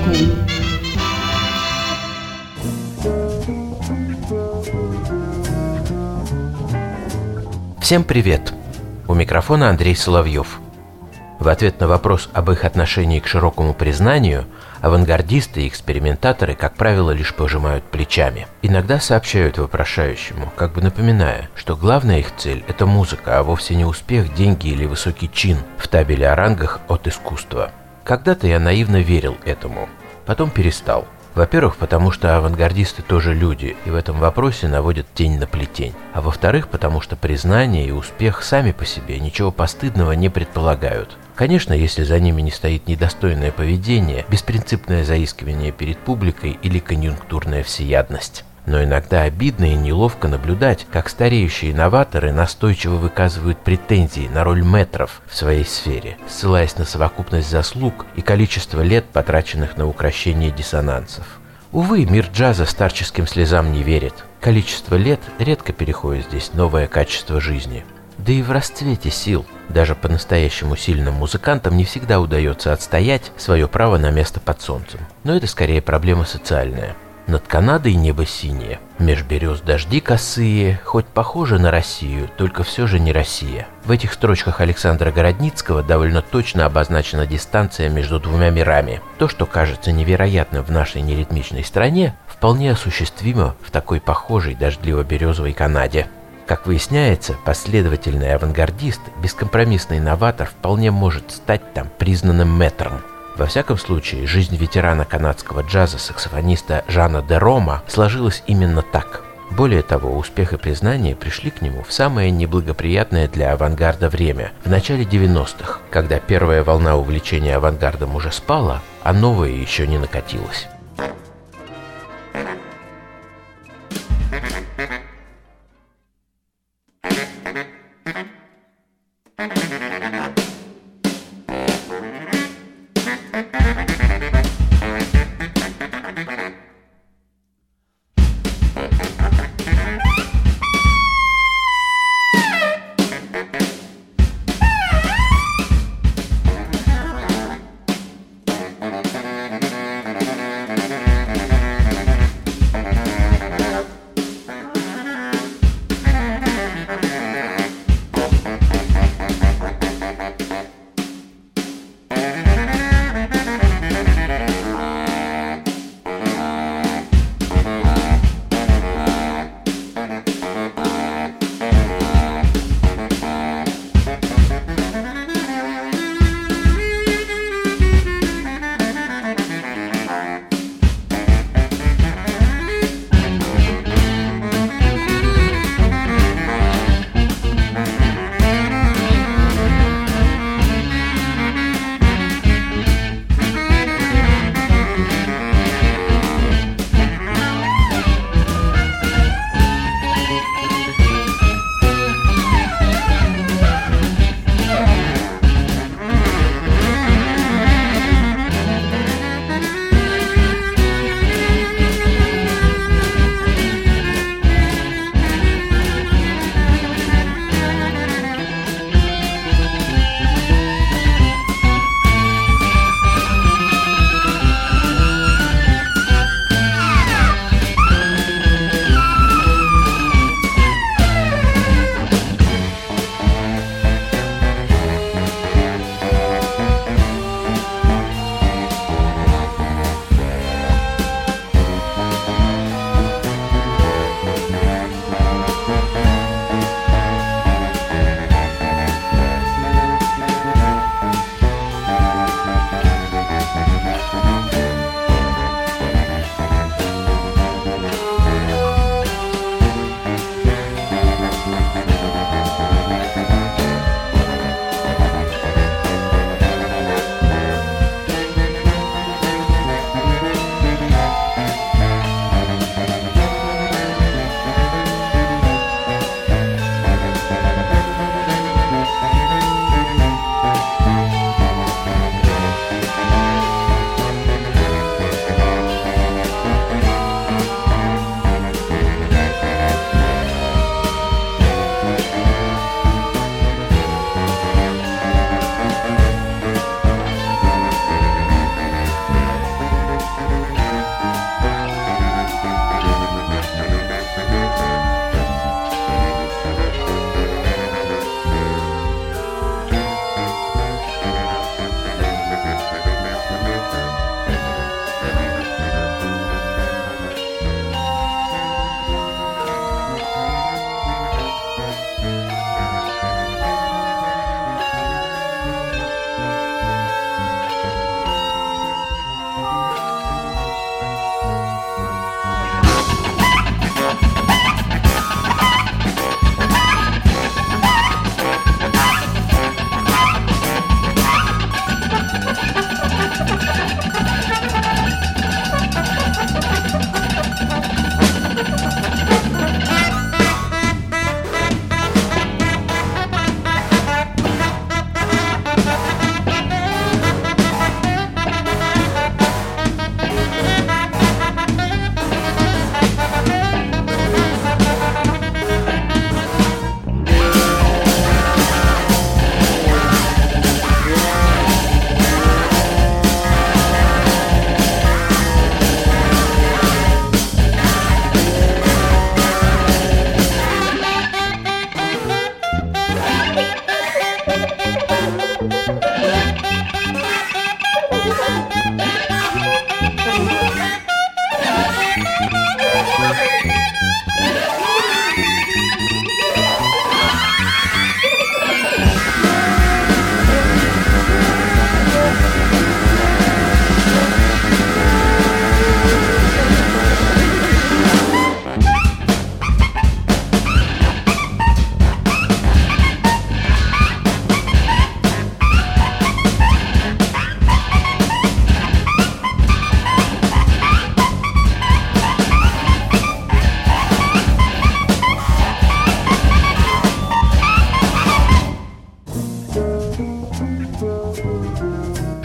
Сбоку. Всем привет! У микрофона Андрей Соловьев. В ответ на вопрос об их отношении к широкому признанию, авангардисты и экспериментаторы, как правило, лишь пожимают плечами. Иногда сообщают вопрошающему, как бы напоминая, что главная их цель – это музыка, а вовсе не успех, деньги или высокий чин в табеле о рангах от искусства. Когда-то я наивно верил этому, потом перестал – во-первых, потому что авангардисты тоже люди, и в этом вопросе наводят тень на плетень. А во-вторых, потому что признание и успех сами по себе ничего постыдного не предполагают. Конечно, если за ними не стоит недостойное поведение, беспринципное заискивание перед публикой или конъюнктурная всеядность. Но иногда обидно и неловко наблюдать, как стареющие инноваторы настойчиво выказывают претензии на роль метров в своей сфере, ссылаясь на совокупность заслуг и количество лет, потраченных на укрощение диссонансов. Увы, мир джаза старческим слезам не верит. Количество лет редко переходит здесь новое качество жизни. Да и в расцвете сил. Даже по-настоящему сильным музыкантам не всегда удается отстоять свое право на место под солнцем. Но это скорее проблема социальная. Над Канадой небо синее, меж берез дожди косые, хоть похоже на Россию, только все же не Россия. В этих строчках Александра Городницкого довольно точно обозначена дистанция между двумя мирами. То, что кажется невероятным в нашей неритмичной стране, вполне осуществимо в такой похожей дождливо-березовой Канаде. Как выясняется, последовательный авангардист, бескомпромиссный новатор вполне может стать там признанным метром. Во всяком случае, жизнь ветерана канадского джаза, саксофониста Жана де Рома сложилась именно так. Более того, успех и признание пришли к нему в самое неблагоприятное для авангарда время, в начале 90-х, когда первая волна увлечения авангардом уже спала, а новая еще не накатилась.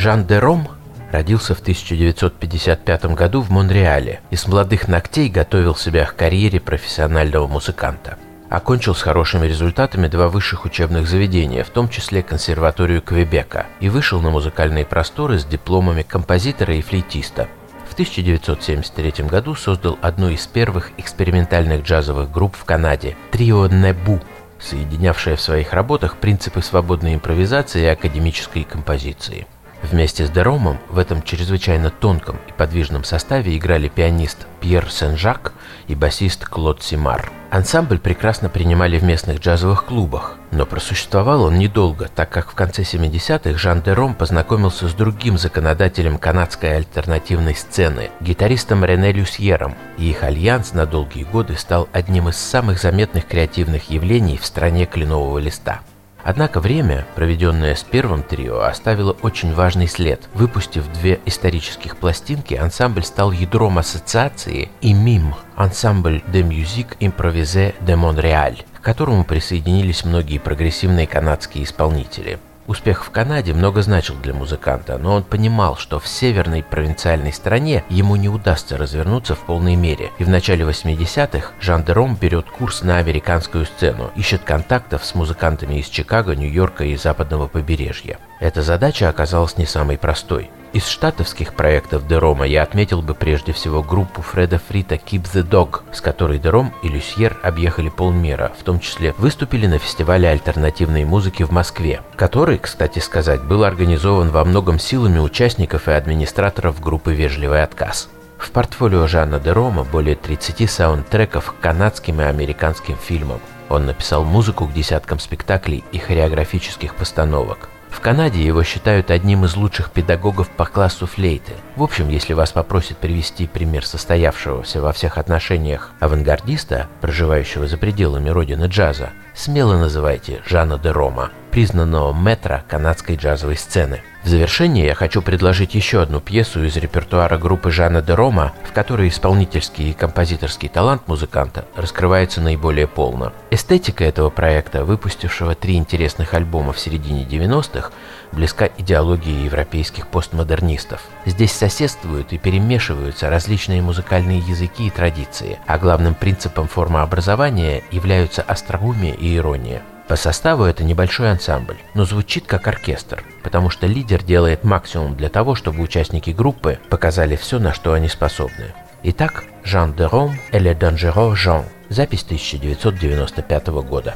Жан де Ром родился в 1955 году в Монреале и с молодых ногтей готовил себя к карьере профессионального музыканта. Окончил с хорошими результатами два высших учебных заведения, в том числе консерваторию Квебека, и вышел на музыкальные просторы с дипломами композитора и флейтиста. В 1973 году создал одну из первых экспериментальных джазовых групп в Канаде – трио «Небу», соединявшее в своих работах принципы свободной импровизации и академической композиции – Вместе с Деромом в этом чрезвычайно тонком и подвижном составе играли пианист Пьер Сен-Жак и басист Клод Симар. Ансамбль прекрасно принимали в местных джазовых клубах, но просуществовал он недолго, так как в конце 70-х Жан Дером познакомился с другим законодателем канадской альтернативной сцены, гитаристом Рене Люсьером, и их альянс на долгие годы стал одним из самых заметных креативных явлений в стране кленового листа. Однако время, проведенное с первым трио, оставило очень важный след. Выпустив две исторических пластинки, ансамбль стал ядром ассоциации и МИМ – ансамбль de musique improvisée de Montréal, к которому присоединились многие прогрессивные канадские исполнители. Успех в Канаде много значил для музыканта, но он понимал, что в северной провинциальной стране ему не удастся развернуться в полной мере. И в начале 80-х Жан Дером берет курс на американскую сцену, ищет контактов с музыкантами из Чикаго, Нью-Йорка и западного побережья. Эта задача оказалась не самой простой. Из штатовских проектов Дерома я отметил бы прежде всего группу Фреда Фрита Keep the Dog, с которой Дером и Люсьер объехали полмира, в том числе выступили на фестивале альтернативной музыки в Москве, который, кстати сказать, был организован во многом силами участников и администраторов группы «Вежливый отказ». В портфолио Жанна Дерома более 30 саундтреков к канадским и американским фильмам. Он написал музыку к десяткам спектаклей и хореографических постановок. В Канаде его считают одним из лучших педагогов по классу флейты. В общем, если вас попросят привести пример состоявшегося во всех отношениях авангардиста, проживающего за пределами родины джаза, смело называйте Жана де Рома, признанного метра канадской джазовой сцены. В завершение я хочу предложить еще одну пьесу из репертуара группы Жана де Рома, в которой исполнительский и композиторский талант музыканта раскрывается наиболее полно. Эстетика этого проекта, выпустившего три интересных альбома в середине 90-х, близка идеологии европейских постмодернистов. Здесь соседствуют и перемешиваются различные музыкальные языки и традиции, а главным принципом формообразования являются остроумие и ирония. По составу это небольшой ансамбль, но звучит как оркестр, потому что лидер делает максимум для того, чтобы участники группы показали все, на что они способны. Итак, Жан де Ром le Dangereux Jean. Запись 1995 года.